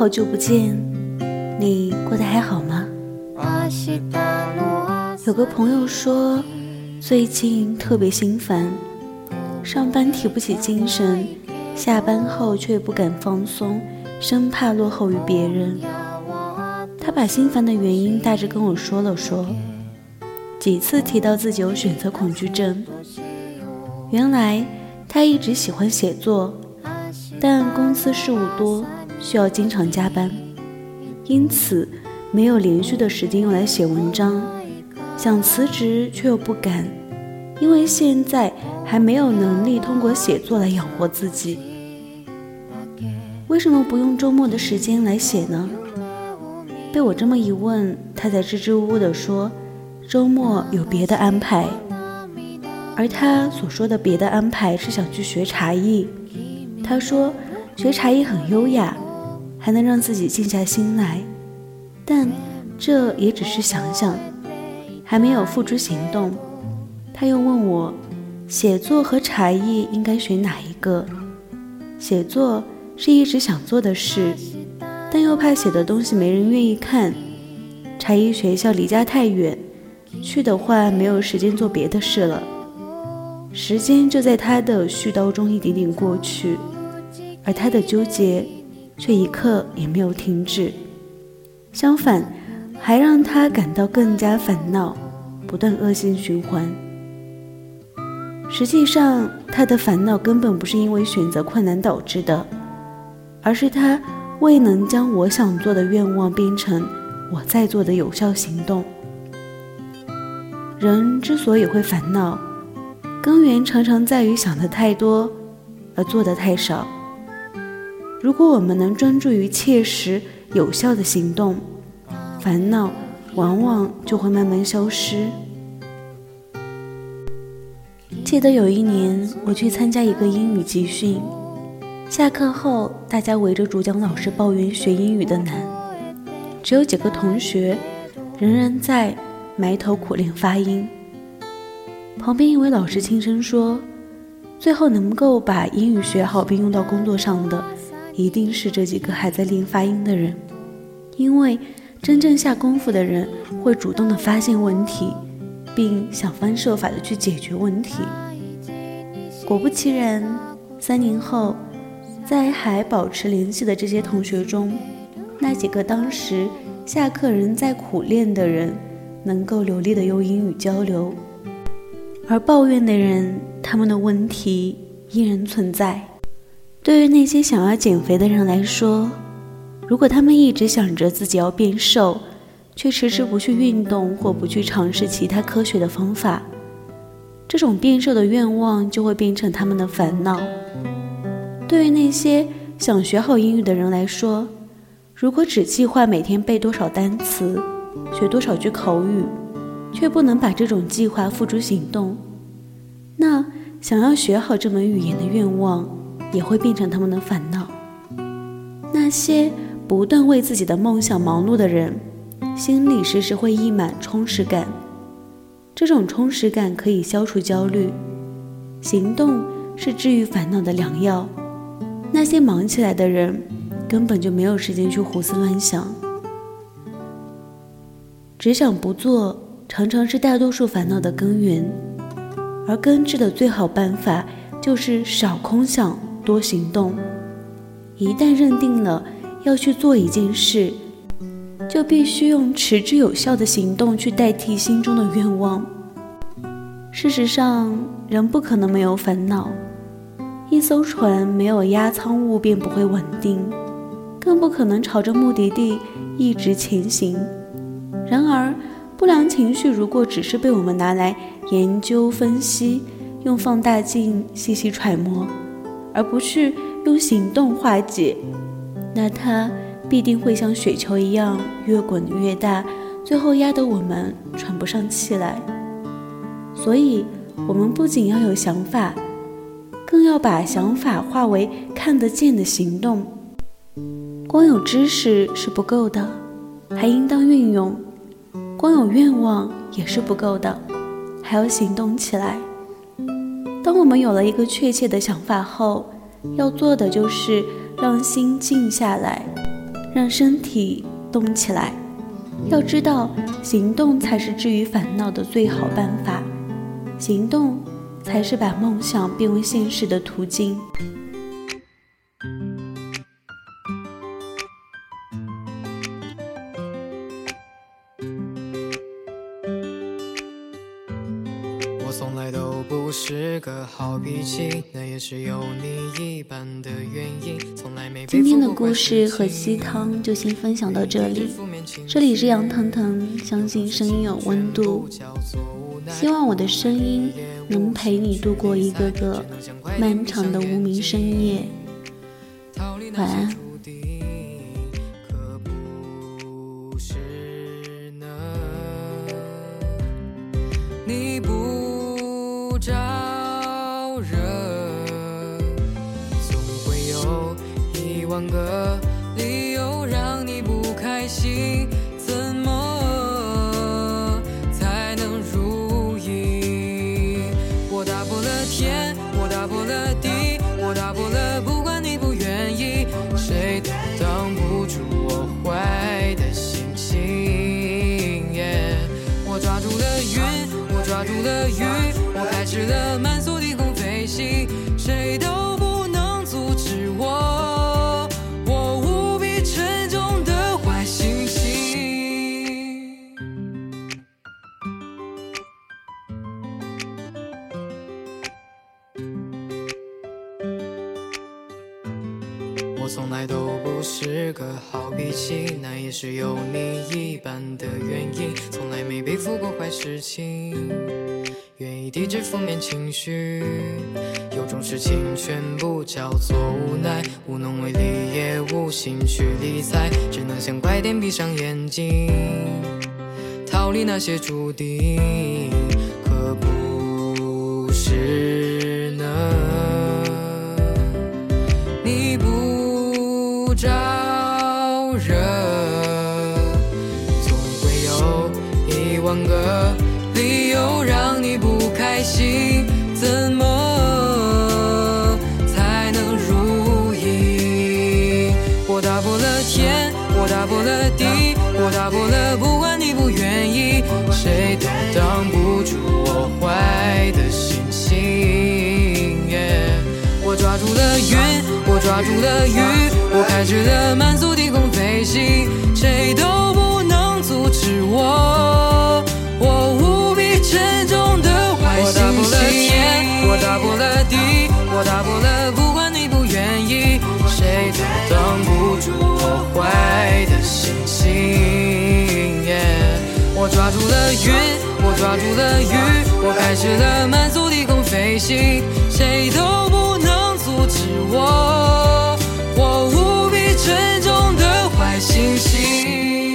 好久不见，你过得还好吗？有个朋友说，最近特别心烦，上班提不起精神，下班后却不敢放松，生怕落后于别人。他把心烦的原因大致跟我说了说，几次提到自己有选择恐惧症。原来他一直喜欢写作，但公司事务多。需要经常加班，因此没有连续的时间用来写文章。想辞职却又不敢，因为现在还没有能力通过写作来养活自己。为什么不用周末的时间来写呢？被我这么一问，他才支支吾吾地说：“周末有别的安排。”而他所说的别的安排是想去学茶艺。他说学茶艺很优雅。还能让自己静下心来，但这也只是想想，还没有付诸行动。他又问我，写作和茶艺应该选哪一个？写作是一直想做的事，但又怕写的东西没人愿意看。茶艺学校离家太远，去的话没有时间做别的事了。时间就在他的絮叨中一点点过去，而他的纠结。却一刻也没有停止，相反，还让他感到更加烦恼，不断恶性循环。实际上，他的烦恼根本不是因为选择困难导致的，而是他未能将我想做的愿望变成我在做的有效行动。人之所以会烦恼，根源常常在于想的太多，而做的太少。如果我们能专注于切实有效的行动，烦恼往往就会慢慢消失。记得有一年，我去参加一个英语集训，下课后，大家围着主讲老师抱怨学英语的难，只有几个同学仍然在埋头苦练发音。旁边一位老师轻声说：“最后能够把英语学好并用到工作上的。”一定是这几个还在练发音的人，因为真正下功夫的人会主动的发现问题，并想方设法的去解决问题。果不其然，三年后，在还保持联系的这些同学中，那几个当时下课仍在苦练的人，能够流利的用英语交流，而抱怨的人，他们的问题依然存在。对于那些想要减肥的人来说，如果他们一直想着自己要变瘦，却迟迟不去运动或不去尝试其他科学的方法，这种变瘦的愿望就会变成他们的烦恼。对于那些想学好英语的人来说，如果只计划每天背多少单词、学多少句口语，却不能把这种计划付诸行动，那想要学好这门语言的愿望。也会变成他们的烦恼。那些不断为自己的梦想忙碌的人，心里时时会溢满充实感。这种充实感可以消除焦虑，行动是治愈烦恼的良药。那些忙起来的人，根本就没有时间去胡思乱想，只想不做，常常是大多数烦恼的根源。而根治的最好办法，就是少空想。多行动。一旦认定了要去做一件事，就必须用持之有效的行动去代替心中的愿望。事实上，人不可能没有烦恼。一艘船没有压舱物便不会稳定，更不可能朝着目的地一直前行。然而，不良情绪如果只是被我们拿来研究分析，用放大镜细细揣摩。而不去用行动化解，那它必定会像雪球一样越滚越大，最后压得我们喘不上气来。所以，我们不仅要有想法，更要把想法化为看得见的行动。光有知识是不够的，还应当运用；光有愿望也是不够的，还要行动起来。当我们有了一个确切的想法后，要做的就是让心静下来，让身体动起来。要知道，行动才是治愈烦恼的最好办法，行动才是把梦想变为现实的途径。是个好脾气，那也是有你一半的原因。从来没今天的故事和鸡汤就先分享到这里。这里是杨腾腾，相信声音有温度，希望我的声音能陪你度过一个个漫长的无名深夜。晚安。你不招惹，总会有一。万个理由让你不开心，怎么才能如意？我打破了天，我打破了地，我打破了，不管你不愿意，谁都挡不住我坏的心情。我抓住了云，我抓住了雨，我开始从来都不是个好脾气，那也是有你一半的原因。从来没背负过坏事情，愿意抵制负面情绪。有种事情全部叫做无奈，无能为力也无心去理睬，只能像怪点闭上眼睛，逃离那些注定。招惹，总会有一万个理由让你不开心，怎么才能如意？我打破了天，我打破了地，我打破了，不管你不愿意，谁都挡不住我坏的心情。我抓住了云，我抓住了雨。我开始了慢速低空飞行，谁都不能阻止我。我无比沉重的坏心情。我打破了天，我打破了地，我打破了，不管你不愿意，谁都挡不住我坏的心情。我抓住了云，我抓住了雨，我开始了慢速低空飞行，谁都不能止我，我无比沉重的坏心情。